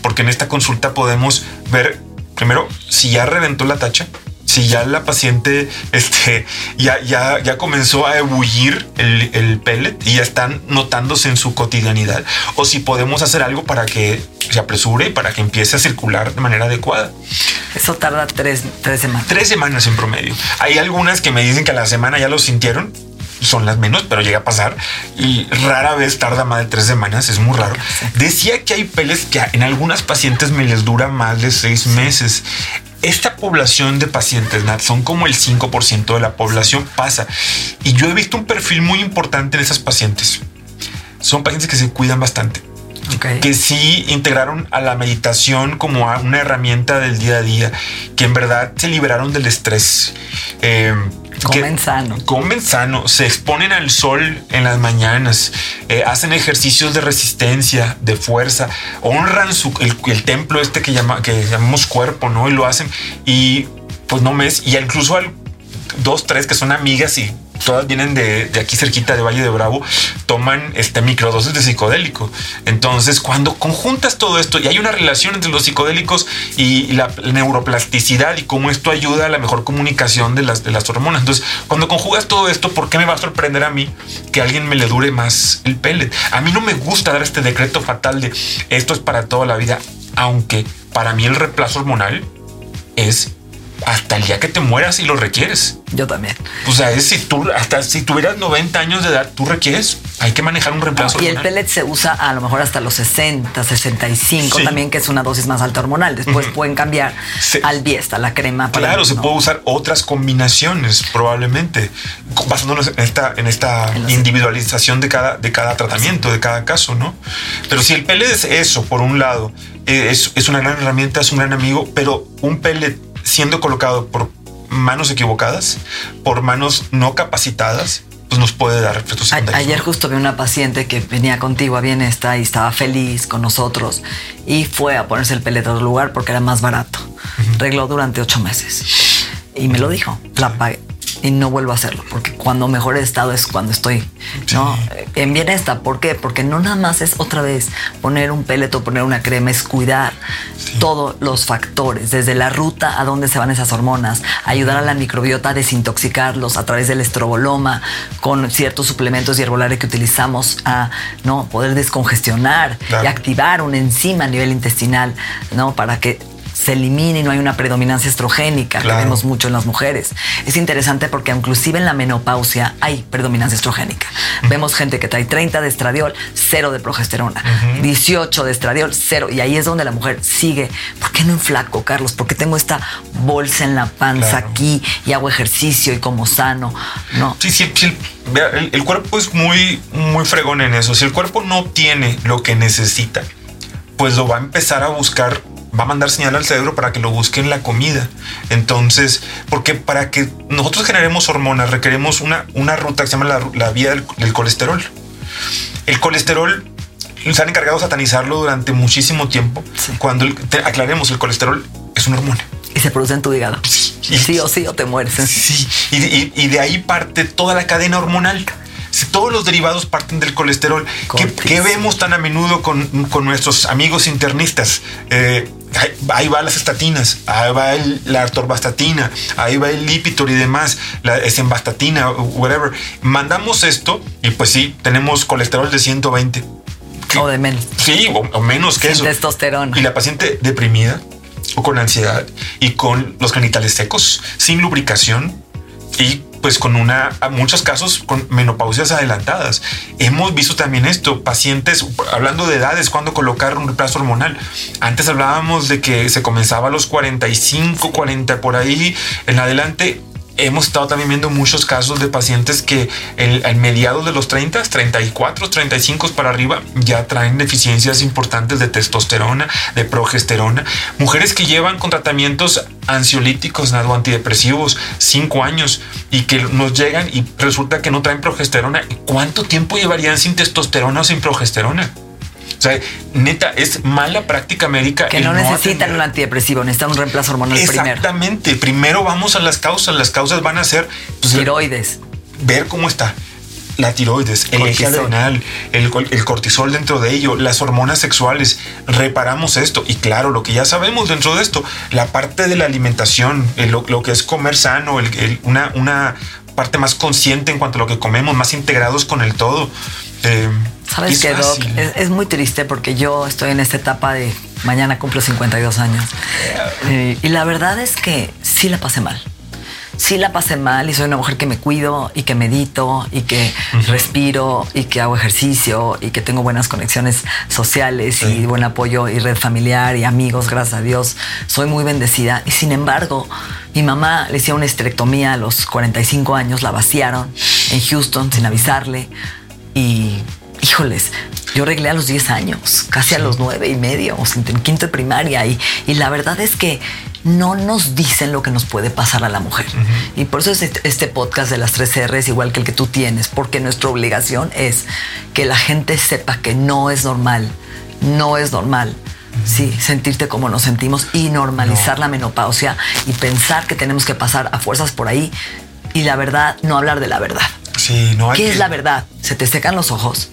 porque en esta consulta podemos ver, primero, si ya reventó la tacha, si ya la paciente este, ya, ya, ya comenzó a ebullir el, el pellet y ya están notándose en su cotidianidad, o si podemos hacer algo para que se apresure y para que empiece a circular de manera adecuada. Eso tarda tres, tres semanas. Tres semanas en promedio. Hay algunas que me dicen que a la semana ya lo sintieron. Son las menos, pero llega a pasar. Y rara vez tarda más de tres semanas. Es muy raro. Decía que hay peles que en algunas pacientes me les dura más de seis meses. Esta población de pacientes, Nat, son como el 5% de la población pasa. Y yo he visto un perfil muy importante en esas pacientes. Son pacientes que se cuidan bastante Que sí integraron a la meditación como a una herramienta del día a día, que en verdad se liberaron del estrés. Eh, Comen sano. Comen sano, se exponen al sol en las mañanas, eh, hacen ejercicios de resistencia, de fuerza, honran su, el, el templo este que, llama, que llamamos cuerpo, ¿no? Y lo hacen y pues no mes, y incluso al, dos, tres que son amigas y todas vienen de, de aquí cerquita de Valle de Bravo, toman este microdosis de psicodélico. Entonces, cuando conjuntas todo esto y hay una relación entre los psicodélicos y la neuroplasticidad y cómo esto ayuda a la mejor comunicación de las, de las hormonas. Entonces, cuando conjugas todo esto, ¿por qué me va a sorprender a mí que alguien me le dure más el pellet? A mí no me gusta dar este decreto fatal de esto es para toda la vida, aunque para mí el reemplazo hormonal es hasta el día que te mueras y lo requieres. Yo también. O sea, es si tú, hasta si tuvieras 90 años de edad, tú requieres, hay que manejar un reemplazo. y el pellet se usa a lo mejor hasta los 60, 65 Sí. también, que es una dosis más alta hormonal. Después pueden cambiar Sí. al Biesta, la crema. para- Claro, se puede usar otras combinaciones, probablemente, basándonos en esta, en esta En individualización de cada, de cada tratamiento, de cada caso, ¿no? Pero si el pellet es eso, por un lado, eh, es, es una gran herramienta, es un gran amigo, pero un pellet siendo colocado por manos equivocadas, por manos no capacitadas, pues nos puede dar efectos secundarios. Ayer justo vi una paciente que venía contigo a Bienesta y estaba feliz con nosotros y fue a ponerse el pellet a otro lugar porque era más barato. Regló durante ocho meses y me lo dijo. La pagué y no vuelvo a hacerlo porque cuando mejor he estado es cuando estoy ¿no? en Bienesta. ¿Por qué? Porque no nada más es otra vez poner un pellet o poner una crema, es cuidar todos los factores, desde la ruta a dónde se van esas hormonas, ayudar a la microbiota a desintoxicarlos a través del estroboloma con ciertos suplementos y que utilizamos a no poder descongestionar Claro. y activar una enzima a nivel intestinal, ¿no? Para que se elimina y no hay una predominancia estrogénica Claro. que vemos mucho en las mujeres. Es interesante porque inclusive en la menopausia hay predominancia estrogénica. Vemos gente que trae 30 de estradiol, cero de progesterona, 18 de estradiol, cero. Y ahí es donde la mujer sigue. ¿Por qué no enflaco, Carlos? ¿Por qué tengo esta bolsa en la panza Claro. aquí y hago ejercicio y como sano? No. Sí, sí, sí, el, el cuerpo es muy, muy fregón en eso. Si el cuerpo no obtiene lo que necesita, pues lo va a empezar a buscar, va a mandar señal al cerebro para que lo busque en la comida. Entonces, porque para que nosotros generemos hormonas requerimos una, una ruta que se llama la, la vía del, del colesterol. El colesterol se han encargado de satanizarlo durante muchísimo tiempo. Sí. Cuando te- aclaremos, el colesterol es una hormona. Y se produce en tu hígado. Sí. Sí o sí o te mueres. Sí, y, de- y- y de ahí parte toda la cadena hormonal. Si todos los derivados parten del colesterol, ¿qué, Cortis. qué vemos tan a menudo con, con nuestros amigos internistas? Eh, ahí, va las estatinas, ahí va el- la atorvastatina, ahí va el Lipitor y demás, la esemvastatina, whatever. Mandamos esto y pues sí, tenemos colesterol de 120. O de menos. Sí, o, o menos que Sin eso. testosterona. Y la paciente deprimida o con ansiedad y con los genitales secos, sin lubricación y pues con una, muchos casos con menopausias adelantadas. Hemos visto también esto, pacientes, hablando de edades, cuando colocar un reemplazo hormonal. Antes hablábamos de que se comenzaba a los 45, 40 por ahí en adelante. Hemos estado también viendo muchos casos de pacientes que al mediados de los 30, 34, 35 para arriba ya traen deficiencias importantes de testosterona, de progesterona. Mujeres que llevan con tratamientos ansiolíticos o antidepresivos cinco años y que nos llegan y resulta que no traen progesterona. ¿Cuánto tiempo llevarían sin testosterona o sin progesterona? O sea, neta, es mala práctica médica. Que no necesitan atender- un antidepresivo, necesitan un reemplazo hormonal primero. Exactamente. Primero vamos a las causas. Las causas van a ser pues, Tiroides. ver cómo está la tiroides, el eje adrenal, el, el cortisol dentro de ello, las hormonas sexuales. Reparamos esto. Y claro, lo que ya sabemos dentro de esto, la parte de la alimentación, el- lo, lo que es comer sano, el- el- una, una parte más consciente en cuanto a lo que comemos, más integrados con el todo. Eh, ¿Sabes es qué, Doc? es muy triste porque yo estoy en esta etapa de mañana cumplo 52 años. Eh, y la verdad es que sí la pasé mal. Sí la pasé mal y soy una mujer que me cuido y que medito y que respiro y que hago ejercicio y que tengo buenas conexiones sociales y buen apoyo y red familiar y amigos, gracias a Dios. Soy muy bendecida y sin embargo mi mamá le hicieron una esterectomía a los 45 años, la vaciaron en Houston sin avisarle y híjoles, yo arreglé a los 10 años, casi a los 9 y medio, o sea, en quinto de primaria. Y, y la verdad es que no nos dicen lo que nos puede pasar a la mujer. Y por eso es este, este podcast de las tres R's igual que el que tú tienes, porque nuestra obligación es que la gente sepa que no es normal, no es normal. Sí, sentirte como nos sentimos y normalizar la menopausia y pensar que tenemos que pasar a fuerzas por ahí y la verdad, no hablar de la verdad. Sí, no hay ¿Qué que- es la verdad? Se te secan los ojos,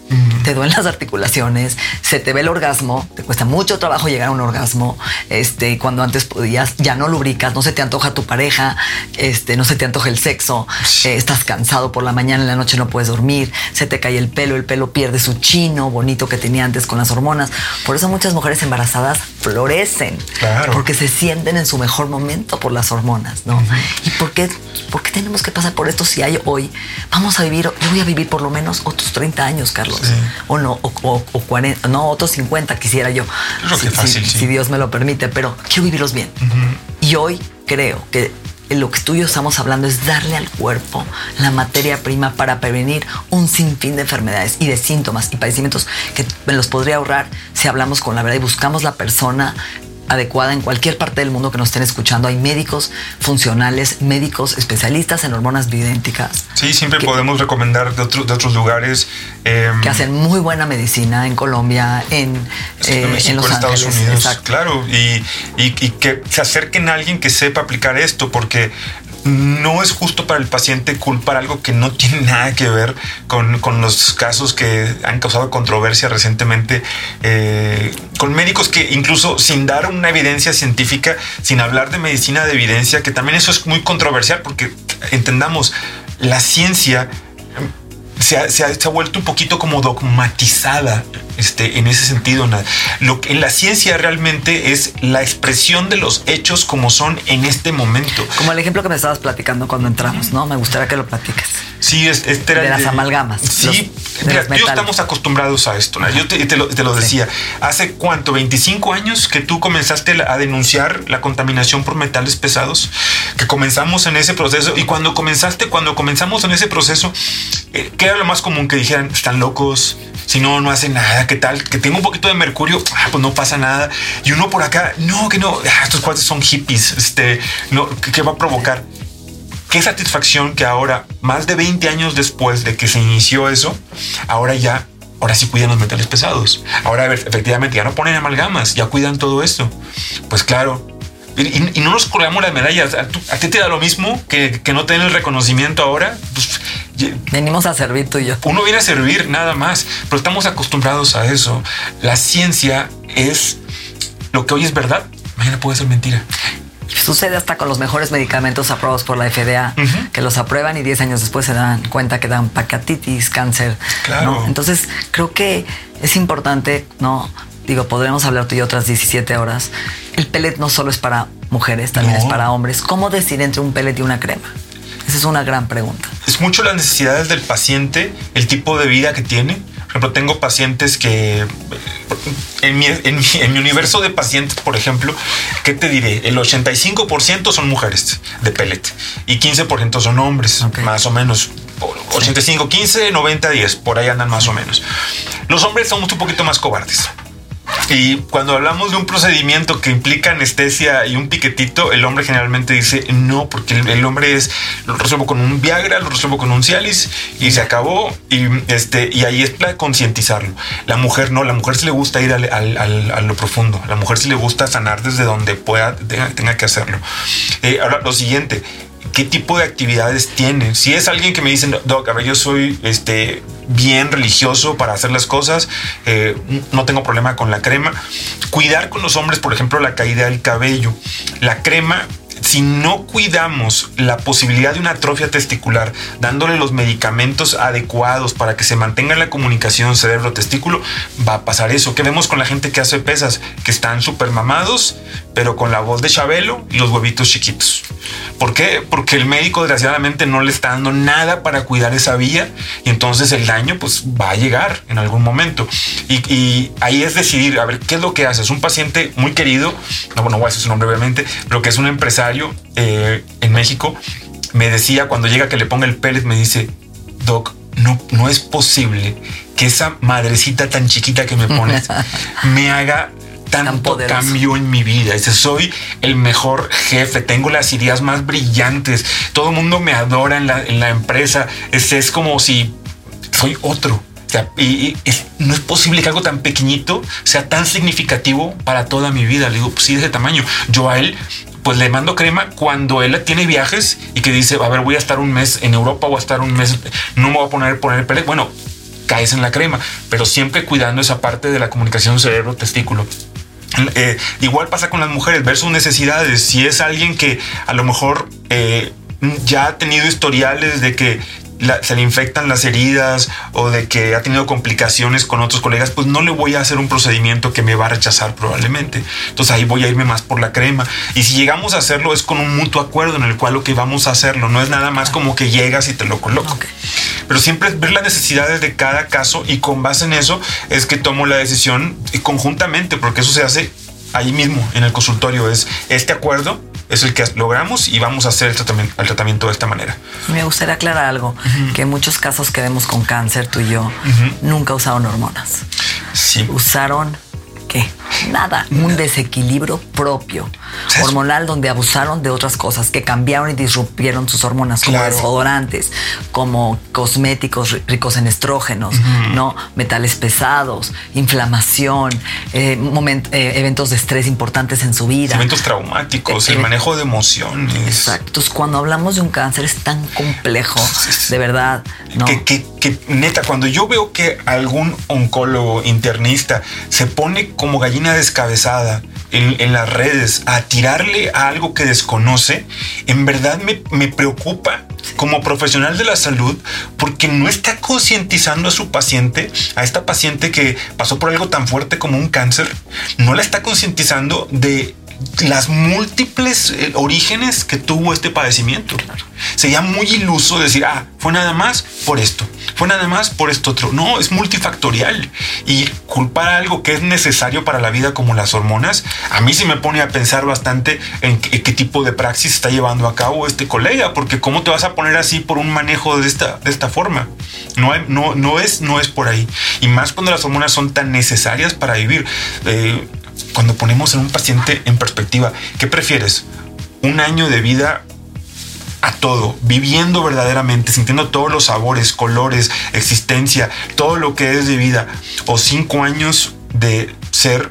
te duelen las articulaciones, se te ve el orgasmo, te cuesta mucho trabajo llegar a un orgasmo, este, cuando antes podías, ya no lubricas, no se te antoja tu pareja, este, no se te antoja el sexo, eh, estás cansado por la mañana, en la noche no puedes dormir, se te cae el pelo, el pelo pierde su chino bonito que tenía antes con las hormonas. Por eso muchas mujeres embarazadas florecen, Claro. porque se sienten en su mejor momento por las hormonas, ¿no? ¿Y por qué, por qué tenemos que pasar por esto si hay hoy? Vamos a vivir, yo voy a vivir por lo menos otros 30 años, Carlos. O no, o, o- o 40, no, otros 50 quisiera yo. Creo que si, fácil, si- sí. si Dios me lo permite, pero quiero vivirlos bien. Y hoy creo que lo que tú y yo estamos hablando es darle al cuerpo la materia prima para prevenir un sinfín de enfermedades y de síntomas y padecimientos que me los podría ahorrar si hablamos con la verdad y buscamos la persona adecuada en cualquier parte del mundo que nos estén escuchando. Hay médicos funcionales, médicos especialistas en hormonas bioidénticas Sí, siempre que- podemos recomendar de, otro- de otros lugares. eh, que hacen muy buena medicina en Colombia, en, eh, en México, en Los Estados Ángeles. Unidos, Exacto. claro, y, y- y que se acerquen a alguien que sepa aplicar esto, porque no es justo para el paciente culpar algo que no tiene nada que ver con, con los casos que han causado controversia recientemente, eh, con médicos que incluso sin dar una evidencia científica, sin hablar de medicina de evidencia, que también eso es muy controversial, porque entendamos, la ciencia se ha, se ha- se ha vuelto un poquito como dogmatizada. Este, en ese sentido. Lo que la ciencia realmente es la expresión de los hechos como son en este momento. Como el ejemplo que me estabas platicando cuando entramos, ¿no? Me gustaría que lo platiques. Sí, este era de las amalgamas. Sí, los, estamos acostumbrados a esto. Yo te, lo, decía, hace cuánto, 25 años que tú comenzaste a denunciar la contaminación por metales pesados, que comenzamos en ese proceso y cuando comenzaste, cuando comenzamos en ese proceso, eh, ¿qué era lo más común que dijeran? Están locos, si no, no hacen nada, ¿qué tal? Que tengo un poquito de mercurio, ah, pues no pasa nada. Y uno por acá, no, que no, ah, estos cuates son hippies, este, no, ¿qué va a provocar? qué satisfacción que ahora, más de 20 años después de que se inició eso, ahora ya, ahora sí cuidan los metales pesados. Ahora efectivamente ya no ponen amalgamas, ya cuidan todo esto. Pues claro. Y, no nos colgamos las medallas. ¿A, ti te da lo mismo que, no tener el reconocimiento ahora? Pues, Venimos a servir tú y yo. Uno viene a servir nada más, pero estamos acostumbrados a eso. La ciencia es lo que hoy es verdad, mañana puede ser mentira. Sucede hasta con los mejores medicamentos aprobados por la FDA, que los aprueban y 10 años después se dan cuenta que dan pancreatitis, cáncer. Claro. Entonces, creo que es importante, ¿no? Digo, podremos hablar tú y otras 17 horas. El pellet no solo es para mujeres, también es para hombres. ¿Cómo decidir entre un pellet y una crema? Esa es una gran pregunta. Es mucho las necesidades del paciente, el tipo de vida que tiene por ejemplo, tengo pacientes que en mi, universo de pacientes, por ejemplo, ¿qué te diré? El 85% son mujeres de pellet y 15% son hombres, más o menos. 85, 15, 90, 10, por ahí andan más o menos. Los hombres somos un poquito más cobardes. Y cuando hablamos de un procedimiento que implica anestesia y un piquetito, el hombre generalmente dice no, porque el, hombre es lo resuelvo con un Viagra, lo resuelvo con un Cialis y se acabó. Y este y ahí es para concientizarlo. La mujer no, la mujer sí le gusta ir al, a lo profundo. La mujer sí le gusta sanar desde donde pueda, tenga, que hacerlo. Eh, ahora, lo siguiente, qué tipo de actividades tiene. Si es alguien que me dice, Doc, a ver, yo soy este, bien religioso para hacer las cosas, eh, no tengo problema con la crema. Cuidar con los hombres, por ejemplo, la caída del cabello. La crema si no cuidamos la posibilidad de una atrofia testicular, dándole los medicamentos adecuados para que se mantenga la comunicación cerebro-testículo, va a pasar eso. ¿Qué vemos con la gente que hace pesas? Que están súper mamados, pero con la voz de Chabelo y los huevitos chiquitos. ¿Por qué? Porque el médico desgraciadamente no le está dando nada para cuidar esa vía y entonces el daño pues va a llegar en algún momento. Y, ahí es decidir, a ver, ¿qué es lo que haces? Un paciente muy querido, no, bueno, voy a decir su nombre obviamente, pero que es un empresario eh, en México, me decía cuando llega que le ponga el pellet, me dice, Doc, no, no es posible que esa madrecita tan chiquita que me pones (laughs) me haga tanto cambio en mi vida. Dice, soy el mejor jefe, tengo las ideas más brillantes, todo el mundo me adora en la, empresa. Es, es como si soy otro. y, no es posible que algo tan pequeñito sea tan significativo para toda mi vida. Le digo, pues sí, de ese tamaño. Yo a él, pues le mando crema cuando él tiene viajes y que dice, a ver, voy a estar un mes en Europa o a estar un mes, no me voy a poner, poner pellet. Bueno, caes en la crema, pero siempre cuidando esa parte de la comunicación cerebro-testículo. Eh, igual pasa con las mujeres, ver sus necesidades. Si es alguien que a lo mejor eh, ya ha tenido historiales de que se le infectan las heridas o de que ha tenido complicaciones con otros colegas, pues no le voy a hacer un procedimiento que me va a rechazar probablemente. Entonces ahí voy a irme más por la crema. Y si llegamos a hacerlo es con un mutuo acuerdo en el cual lo que vamos a hacerlo no es nada más como que llegas y te lo coloco. Pero siempre es ver las necesidades de cada caso y con base en eso es que tomo la decisión conjuntamente, porque eso se hace ahí mismo en el consultorio. Es este acuerdo es el que logramos y vamos a hacer el tratamiento, de esta manera. Me gustaría aclarar algo, que en muchos casos que vemos con cáncer, tú y yo, nunca usaron hormonas. Sí. Usaron qué? Nada, un desequilibrio propio hormonal donde abusaron de otras cosas que cambiaron y disrumpieron sus hormonas como desodorantes, como cosméticos ricos en estrógenos, no metales pesados, inflamación, eh, eh, eventos de estrés importantes en su vida, eventos traumáticos, el eh, manejo de emociones. Exacto. Entonces, cuando hablamos de un cáncer es tan complejo, de verdad. ¿no? Que, que neta, cuando yo veo que algún oncólogo internista se pone como gallina descabezada en, las redes a tirarle a algo que desconoce, en verdad me, preocupa como profesional de la salud porque no está concientizando a su paciente, a esta paciente que pasó por algo tan fuerte como un cáncer, no la está concientizando de las múltiples eh, orígenes que tuvo este padecimiento. Sería muy iluso decir, ah, fue nada más por esto, fue nada más por esto otro. No, es multifactorial. Y culpar algo que es necesario para la vida como las hormonas, a mí sí me pone a pensar bastante en qué, tipo de praxis está llevando a cabo este colega, porque cómo te vas a poner así por un manejo de esta, de esta forma. No, no, no, es, no es por ahí. Y más cuando las hormonas son tan necesarias para vivir. Eh, cuando ponemos en un paciente en perspectiva, ¿qué prefieres? Un año de vida a todo, viviendo verdaderamente, sintiendo todos los sabores, colores, existencia, todo lo que es de vida, o cinco años de ser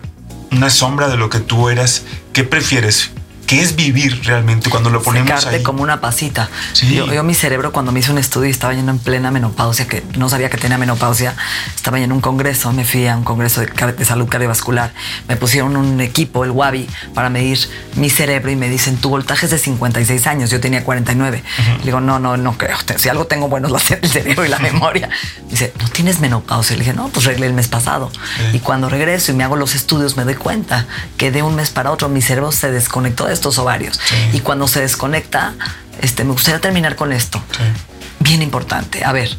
una sombra de lo que tú eras, ¿qué prefieres? Qué es vivir realmente cuando lo ponemos Secarte ahí. como una pasita. Yo, mi cerebro cuando me hice un estudio estaba yendo en plena menopausia, que no sabía que tenía menopausia, estaba en un congreso, me fui a un congreso de, salud cardiovascular, me pusieron un equipo, el Wabi, para medir mi cerebro y me dicen, tu voltaje es de 56 años, yo tenía 49. Le digo, no, no, no creo, si algo tengo bueno es (laughs) el cerebro y la (laughs) memoria. dice, ¿no tienes menopausia? Le dije, no, pues reglé el mes pasado. Y cuando regreso y me hago los estudios me doy cuenta que de un mes para otro mi cerebro se desconectó de estos ovarios. Y cuando se desconecta, este, me gustaría terminar con esto. Bien importante. A ver,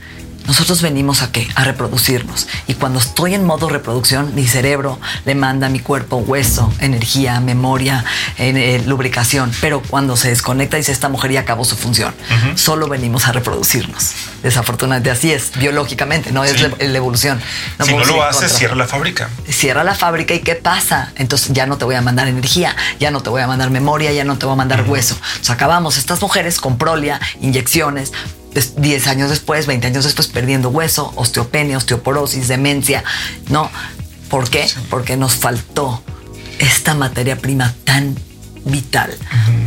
nosotros venimos a qué? A reproducirnos. Y cuando estoy en modo reproducción, mi cerebro le manda a mi cuerpo hueso, energía, memoria, eh, lubricación. Pero cuando se desconecta, dice esta mujer ya acabó su función. Solo venimos a reproducirnos. Desafortunadamente así es, biológicamente, no es la, evolución. si no lo haces, cierra la fábrica. Cierra la fábrica y ¿qué pasa? Entonces ya no te voy a mandar energía, ya no te voy a mandar memoria, ya no te voy a mandar hueso. Entonces acabamos estas mujeres con prolia, inyecciones, 10 años después, 20 años después, perdiendo hueso, osteopenia, osteoporosis, demencia. No, ¿por qué? Porque nos faltó esta materia prima tan vital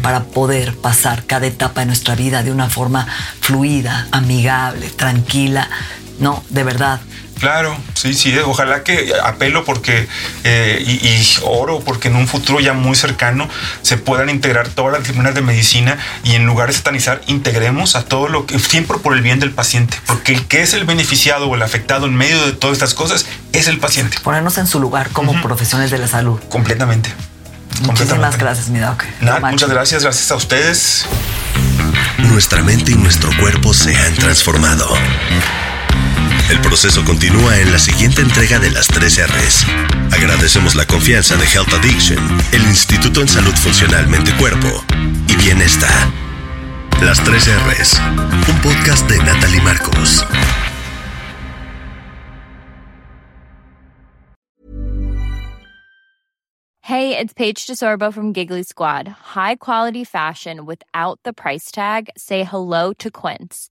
para poder pasar cada etapa de nuestra vida de una forma fluida, amigable, tranquila. No, de verdad, Claro, sí, sí, eh, ojalá que apelo porque eh, y, oro porque en un futuro ya muy cercano se puedan integrar todas las disciplinas de medicina y en lugar de satanizar integremos a todo lo que siempre por el bien del paciente, porque el que es el beneficiado o el afectado en medio de todas estas cosas es el paciente. Ponernos en su lugar como profesionales de la salud. Completamente. Muchísimas gracias, mi doc. muchas gracias, gracias a ustedes. Nuestra mente y nuestro cuerpo se han transformado. El proceso continúa en la siguiente entrega de las 3 R's. Agradecemos la confianza de Health Addiction, el Instituto en Salud Funcional Mente Cuerpo y Bienestar. Las 3 R's, un podcast de Natalie Marcos. Hey, it's Paige DeSorbo from Giggly Squad. High quality fashion without the price tag. Say hello to Quince.